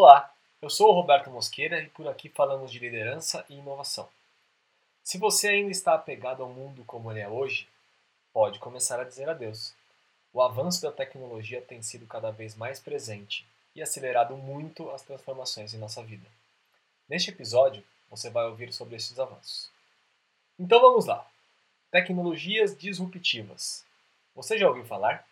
Olá, eu sou o Roberto Mosqueira e por aqui falamos de liderança e inovação. Se você ainda está apegado ao mundo como ele é hoje, pode começar a dizer adeus. O avanço da tecnologia tem sido cada vez mais presente e acelerado muito as transformações em nossa vida. Neste episódio, você vai ouvir sobre esses avanços. Então vamos lá. Tecnologias disruptivas. Você já ouviu falar?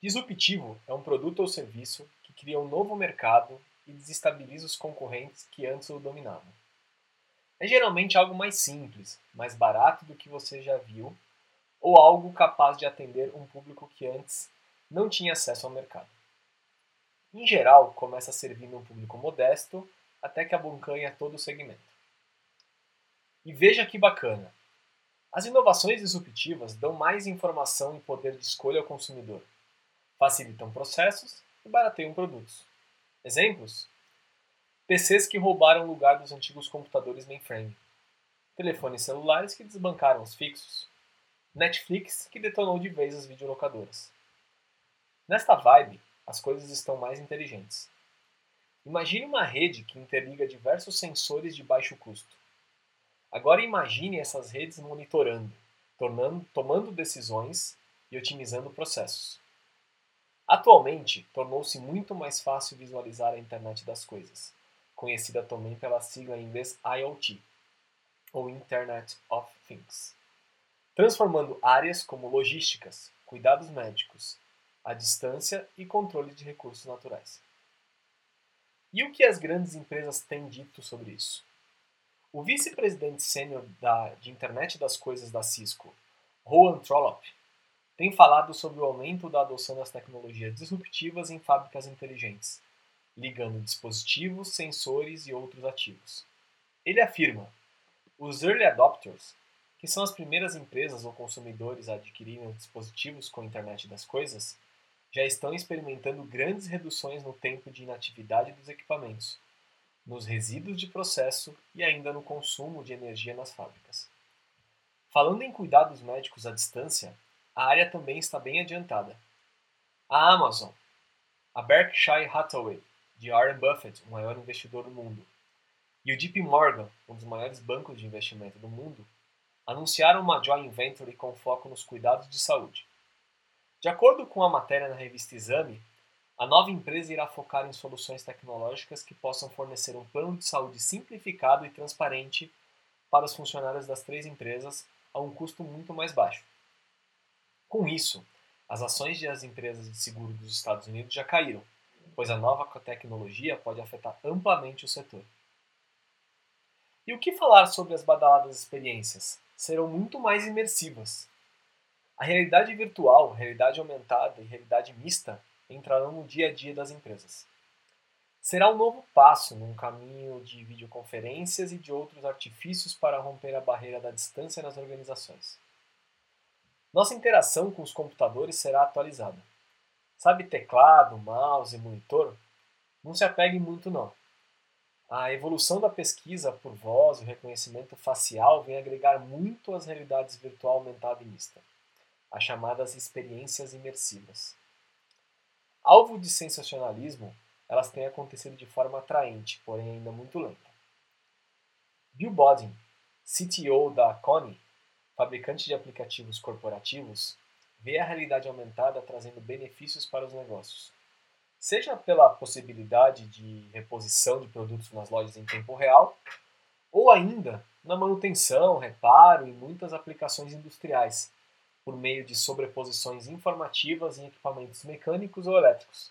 Disruptivo é um produto ou serviço cria um novo mercado e desestabiliza os concorrentes que antes o dominavam. É geralmente algo mais simples, mais barato do que você já viu, ou algo capaz de atender um público que antes não tinha acesso ao mercado. Em geral, começa servindo um público modesto até que abocanha todo o segmento. E veja que bacana! As inovações disruptivas dão mais informação e poder de escolha ao consumidor, facilitam processos e barateiam produtos. Exemplos? PCs que roubaram o lugar dos antigos computadores mainframe, telefones celulares que desbancaram os fixos, Netflix que detonou de vez as videolocadoras. Nesta vibe, as coisas estão mais inteligentes. Imagine uma rede que interliga diversos sensores de baixo custo Agora imagine essas redes monitorando, tornando, tomando decisões e otimizando processos. Atualmente, tornou-se muito mais fácil visualizar a internet das coisas, conhecida também pela sigla em inglês IoT, ou Internet of Things, transformando áreas como logísticas, cuidados médicos, a distância e controle de recursos naturais. E o que as grandes empresas têm dito sobre isso? O vice-presidente sênior de Internet das Coisas da Cisco, Rowan Trollope, tem falado sobre o aumento da adoção das tecnologias disruptivas em fábricas inteligentes, ligando dispositivos, sensores e outros ativos. Ele afirma: os early adopters, que são as primeiras empresas ou consumidores a adquirirem dispositivos com a internet das coisas, já estão experimentando grandes reduções no tempo de inatividade dos equipamentos nos resíduos de processo e ainda no consumo de energia nas fábricas. Falando em cuidados médicos à distância, a área também está bem adiantada. A Amazon, a Berkshire Hathaway, de Warren Buffett, o maior investidor do mundo, e o JP Morgan, um dos maiores bancos de investimento do mundo, anunciaram uma joint venture com foco nos cuidados de saúde. De acordo com a matéria na revista Exame, a nova empresa irá focar em soluções tecnológicas que possam fornecer um plano de saúde simplificado e transparente para os funcionários das três empresas a um custo muito mais baixo. Com isso, as ações das empresas de seguro dos Estados Unidos já caíram, pois a nova tecnologia pode afetar amplamente o setor. E o que falar sobre as badaladas experiências? Serão muito mais imersivas. A realidade virtual, realidade aumentada e realidade mista entrarão no dia a dia das empresas. Será um novo passo num caminho de videoconferências e de outros artifícios para romper a barreira da distância nas organizações. Nossa interação com os computadores será atualizada. Sabe teclado, mouse monitor? Não se apegue muito não. A evolução da pesquisa por voz e reconhecimento facial vem agregar muito às realidades virtual aumentada e mista, as chamadas experiências imersivas. Alvo de sensacionalismo, elas têm acontecido de forma atraente, porém ainda muito lenta. Bill Bodin, CTO da Kony, fabricante de aplicativos corporativos, vê a realidade aumentada trazendo benefícios para os negócios, seja pela possibilidade de reposição de produtos nas lojas em tempo real, ou ainda na manutenção, reparo e muitas aplicações industriais, por meio de sobreposições informativas em equipamentos mecânicos ou elétricos,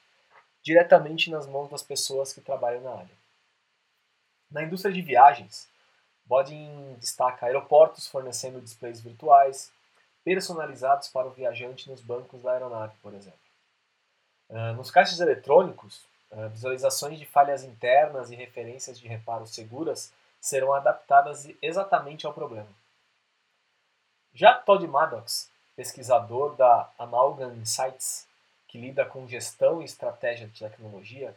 diretamente nas mãos das pessoas que trabalham na área. Na indústria de viagens, Bodin destaca aeroportos fornecendo displays virtuais, personalizados para o viajante nos bancos da aeronave, por exemplo. Uh, nos caixas eletrônicos, uh, visualizações de falhas internas e referências de reparo seguras serão adaptadas exatamente ao problema. Já Todd Maddox pesquisador da Amalgam Insights, que lida com gestão e estratégia de tecnologia,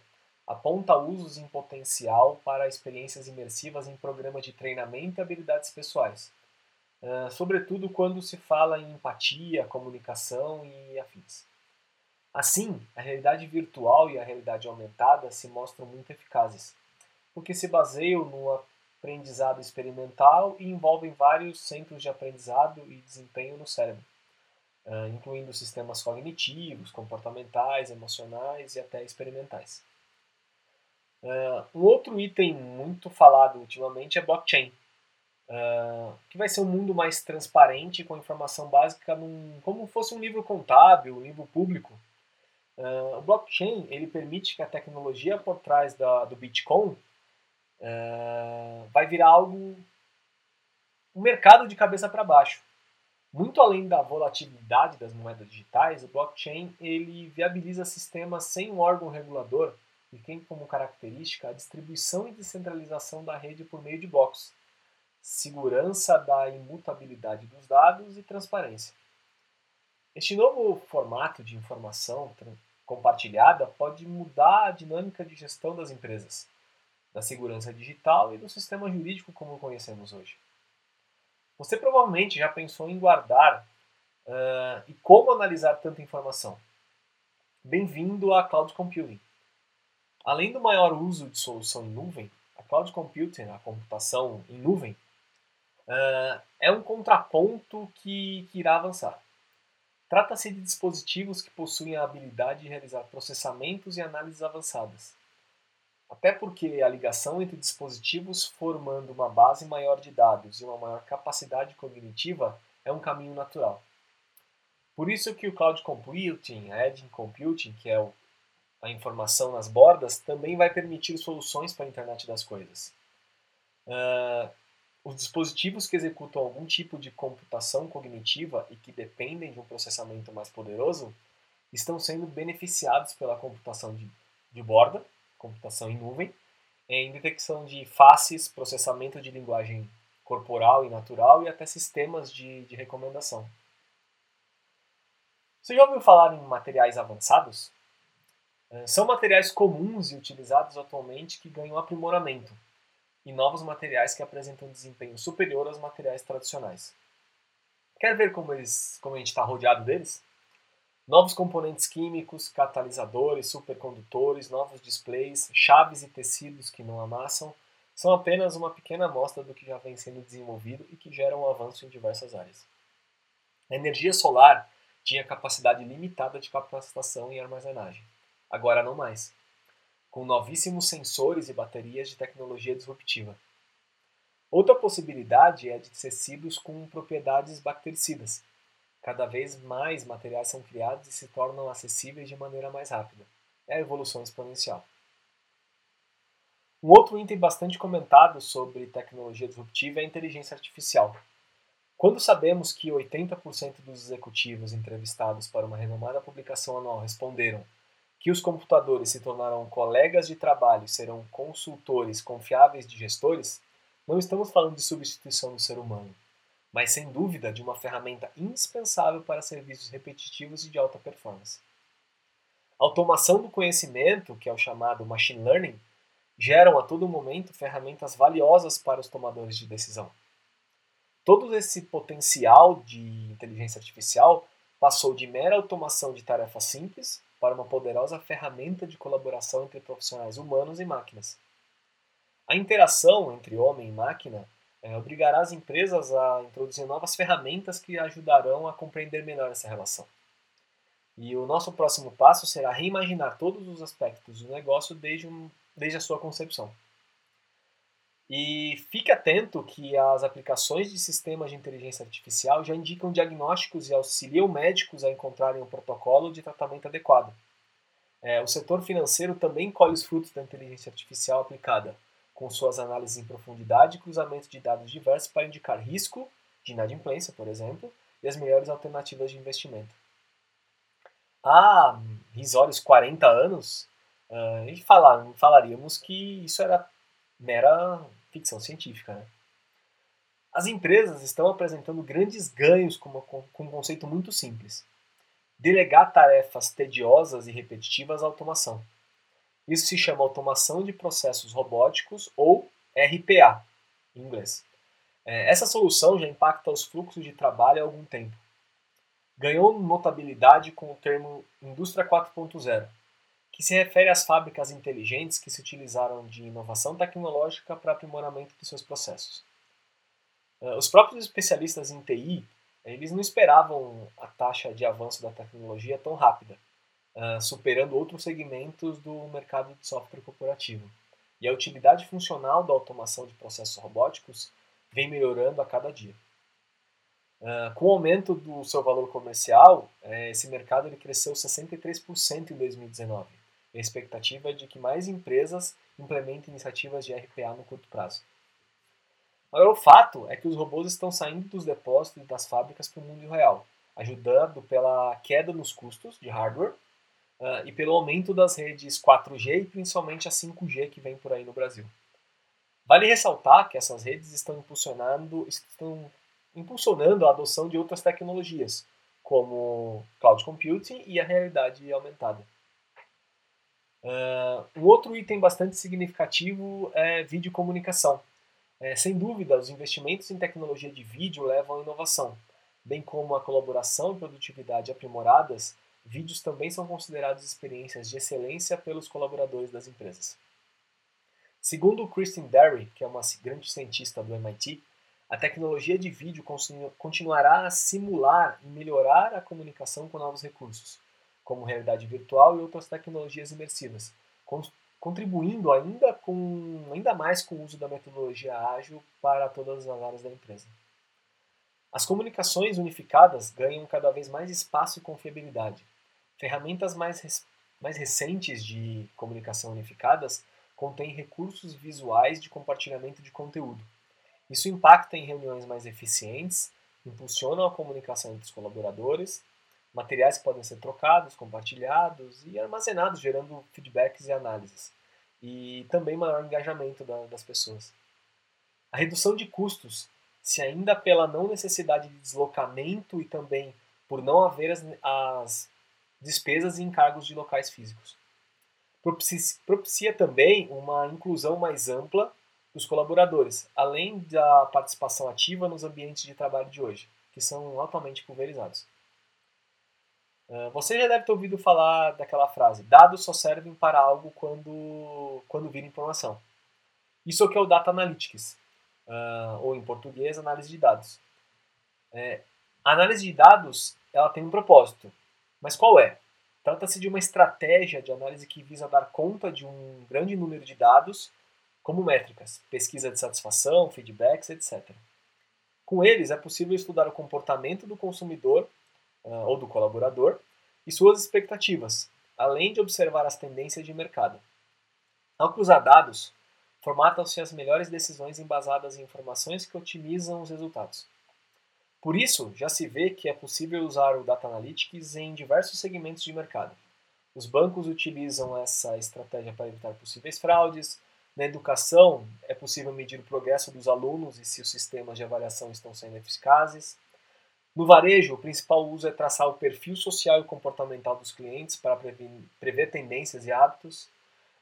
aponta usos em potencial para experiências imersivas em programas de treinamento e habilidades pessoais, sobretudo quando se fala em empatia, comunicação e afins. Assim, a realidade virtual e a realidade aumentada se mostram muito eficazes, porque se baseiam no aprendizado experimental e envolvem vários centros de aprendizado e desempenho no cérebro, incluindo sistemas cognitivos, comportamentais, emocionais e até experimentais. Um outro item muito falado ultimamente é blockchain, Uh, que vai ser um mundo mais transparente com informação básica num, como fosse um livro contábil, um livro público. Uh, o blockchain ele permite que a tecnologia por trás da, do Bitcoin uh, vai virar algo um mercado de cabeça para baixo. Muito além da volatilidade das moedas digitais, o blockchain ele viabiliza sistemas sem um órgão regulador e tem como característica a distribuição e descentralização da rede por meio de blocos segurança da imutabilidade dos dados e transparência. Este novo formato de informação compartilhada pode mudar a dinâmica de gestão das empresas, da segurança digital e do sistema jurídico como conhecemos hoje. Você provavelmente já pensou em guardar uh, e como analisar tanta informação. Bem-vindo à Cloud Computing. Além do maior uso de solução em nuvem, a Cloud Computing, a computação em nuvem, uh, é um contraponto que, que irá avançar. Trata-se de dispositivos que possuem a habilidade de realizar processamentos e análises avançadas. Até porque a ligação entre dispositivos formando uma base maior de dados e uma maior capacidade cognitiva é um caminho natural. Por isso que o Cloud Computing, a Edge Computing, que é o, a informação nas bordas, também vai permitir soluções para a internet das coisas. Uh, os dispositivos que executam algum tipo de computação cognitiva e que dependem de um processamento mais poderoso estão sendo beneficiados pela computação de, de borda, computação em nuvem, em detecção de faces, processamento de linguagem corporal e natural e até sistemas de, de recomendação. Você já ouviu falar em materiais avançados? Eh, são materiais comuns e utilizados atualmente que ganham aprimoramento e novos materiais que apresentam desempenho superior aos materiais tradicionais. Quer ver como, eles, como a gente está rodeado deles? Novos componentes químicos, catalisadores, supercondutores, novos displays, chaves e tecidos que não amassam são apenas uma pequena amostra do que já vem sendo desenvolvido e que gera um avanço em diversas áreas. A energia solar tinha capacidade limitada de capacitação e armazenagem. Agora não mais com novíssimos sensores e baterias de tecnologia disruptiva. Outra possibilidade é de tecidos com propriedades bactericidas. Cada vez mais materiais são criados e se tornam acessíveis de maneira mais rápida. É a evolução exponencial. Um outro item bastante comentado sobre tecnologia disruptiva é a inteligência artificial. Quando sabemos que 80% dos executivos entrevistados para uma renomada publicação anual responderam que os computadores se tornarão colegas de trabalho e serão consultores confiáveis de gestores, não estamos falando de substituição do ser humano, mas sem dúvida de uma ferramenta indispensável para serviços repetitivos e de alta performance. A automação do conhecimento, que é o chamado machine learning, geram a todo momento ferramentas valiosas para os tomadores de decisão. Todo esse potencial de inteligência artificial passou de mera automação de tarefas simples para uma poderosa ferramenta de colaboração entre profissionais humanos e máquinas. A interação entre homem e máquina é, obrigará as empresas a introduzir novas ferramentas que ajudarão a compreender melhor essa relação. E o nosso próximo passo será reimaginar todos os aspectos do negócio desde, um, desde a sua concepção. E fique atento que as aplicações de sistemas de inteligência artificial já indicam diagnósticos e auxiliam médicos a encontrarem um protocolo de tratamento adequado. É, o setor financeiro também colhe os frutos da inteligência artificial aplicada, com suas análises em profundidade e cruzamento de dados diversos para indicar risco de inadimplência, por exemplo, e as melhores alternativas de investimento. Há risórios 40 anos, uh, falar, falaríamos que isso era mera ficção científica. Né? As empresas estão apresentando grandes ganhos com, uma, com um conceito muito simples: delegar tarefas tediosas e repetitivas à automação. Isso se chama automação de processos robóticos ou RPA, em inglês. É, essa solução já impacta os fluxos de trabalho há algum tempo. ganhou notabilidade com o termo Indústria 4.0, que se refere às fábricas inteligentes que se utilizaram de inovação tecnológica para aprimoramento de seus processos. Eh, os próprios especialistas em TI, eles não esperavam a taxa de avanço da tecnologia tão rápida, eh, superando outros segmentos do mercado de software corporativo. E a utilidade funcional da automação de processos robóticos vem melhorando a cada dia. Uh, com o aumento do seu valor comercial, é, esse mercado ele cresceu 63% em 2019. E a expectativa é de que mais empresas implementem iniciativas de RPA no curto prazo. Agora, o fato é que os robôs estão saindo dos depósitos e das fábricas para o mundo real, ajudando pela queda nos custos de hardware uh, e pelo aumento das redes 4G e principalmente a 5G que vem por aí no Brasil. Vale ressaltar que essas redes estão impulsionando, estão impulsionando a adoção de outras tecnologias, como cloud computing e a realidade aumentada. Uh, um outro item bastante significativo é videocomunicação. É, sem dúvida, os investimentos em tecnologia de vídeo levam à inovação, bem como a colaboração e produtividade aprimoradas, vídeos também são considerados experiências de excelência pelos colaboradores das empresas. Segundo Kristen Derry, que é uma grande cientista do MIT, a tecnologia de vídeo continuará a simular e melhorar a comunicação com novos recursos, como realidade virtual e outras tecnologias imersivas, contribuindo ainda, com, ainda mais com o uso da metodologia ágil para todas as áreas da empresa. As comunicações unificadas ganham cada vez mais espaço e confiabilidade. Ferramentas mais, mais recentes de comunicação unificadas contêm recursos visuais de compartilhamento de conteúdo, isso impacta em reuniões mais eficientes, impulsiona a comunicação entre os colaboradores, materiais podem ser trocados, compartilhados e armazenados, gerando feedbacks e análises, e também maior engajamento da, das pessoas. A redução de custos, se ainda pela não necessidade de deslocamento e também por não haver as, as despesas e encargos de locais físicos. Propicia, propicia também uma inclusão mais ampla dos colaboradores, além da participação ativa nos ambientes de trabalho de hoje, que são altamente pulverizados. Ah, você já deve ter ouvido falar daquela frase: dados só servem para algo quando, quando vira informação. Isso é o que é o Data Analytics, ah, ou em português, análise de dados. É, a análise de dados ela tem um propósito, mas qual é? Trata-se de uma estratégia de análise que visa dar conta de um grande número de dados como métricas, pesquisa de satisfação, feedbacks, etc. Com eles, é possível estudar o comportamento do consumidor uh, ou do colaborador e suas expectativas, além de observar as tendências de mercado. Ao cruzar dados, formatam-se as melhores decisões embasadas em informações que otimizam os resultados. Por isso, já se vê que é possível usar o Data Analytics em diversos segmentos de mercado. Os bancos utilizam essa estratégia para evitar possíveis fraudes, na educação, é possível medir o progresso dos alunos e se os sistemas de avaliação estão sendo eficazes. No varejo, o principal uso é traçar o perfil social e comportamental dos clientes para prever tendências e hábitos.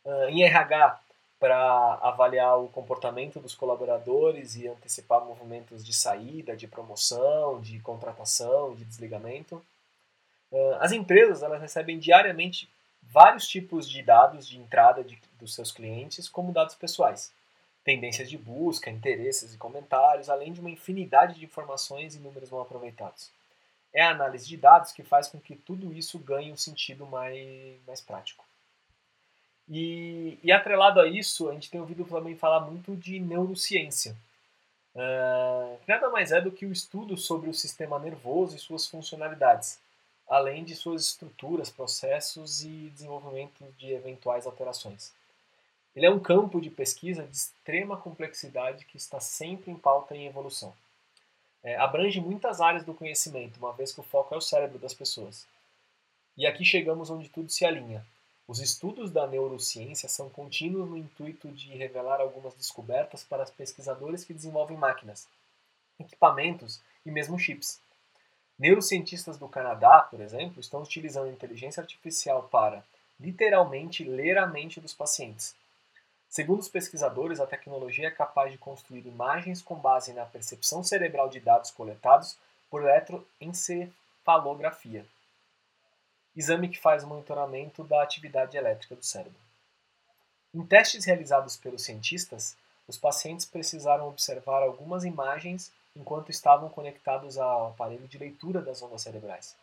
Uh, em RH, para avaliar o comportamento dos colaboradores e antecipar movimentos de saída, de promoção, de contratação, de desligamento. Uh, as empresas elas recebem diariamente vários tipos de dados de entrada de, dos seus clientes, como dados pessoais, tendências de busca, interesses e comentários, além de uma infinidade de informações e números mal aproveitados. É a análise de dados que faz com que tudo isso ganhe um sentido mais, mais prático. E, e atrelado a isso, a gente tem ouvido também falar muito de neurociência. Uh, nada mais é do que o estudo sobre o sistema nervoso e suas funcionalidades além de suas estruturas, processos e desenvolvimento de eventuais alterações. Ele é um campo de pesquisa de extrema complexidade que está sempre em pauta em evolução. É, abrange muitas áreas do conhecimento, uma vez que o foco é o cérebro das pessoas. E aqui chegamos onde tudo se alinha. Os estudos da neurociência são contínuos no intuito de revelar algumas descobertas para os pesquisadores que desenvolvem máquinas, equipamentos e mesmo chips. Neurocientistas do Canadá, por exemplo, estão utilizando inteligência artificial para, literalmente, ler a mente dos pacientes. Segundo os pesquisadores, a tecnologia é capaz de construir imagens com base na percepção cerebral de dados coletados por encefalografia, exame que faz o monitoramento da atividade elétrica do cérebro. Em testes realizados pelos cientistas, os pacientes precisaram observar algumas imagens enquanto estavam conectados ao aparelho de leitura das ondas cerebrais.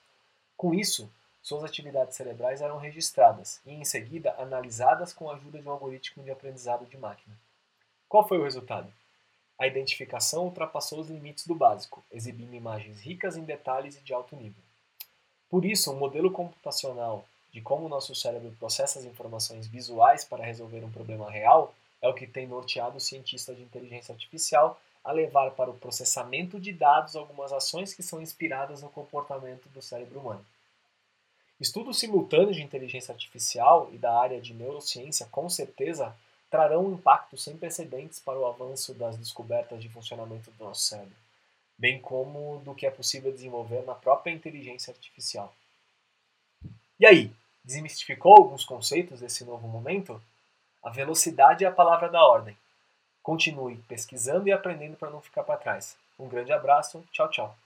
Com isso, suas atividades cerebrais eram registradas e, em seguida, analisadas com a ajuda de um algoritmo de aprendizado de máquina. Qual foi o resultado? A identificação ultrapassou os limites do básico, exibindo imagens ricas em detalhes e de alto nível. Por isso, um modelo computacional de como o nosso cérebro processa as informações visuais para resolver um problema real é o que tem norteado os cientistas de inteligência artificial a levar para o processamento de dados algumas ações que são inspiradas no comportamento do cérebro humano. Estudos simultâneos de inteligência artificial e da área de neurociência com certeza trarão um impacto sem precedentes para o avanço das descobertas de funcionamento do nosso cérebro, bem como do que é possível desenvolver na própria inteligência artificial. E aí, desmistificou alguns conceitos desse novo momento? A velocidade é a palavra da ordem. Continue pesquisando e aprendendo para não ficar para trás. Um grande abraço, tchau, tchau.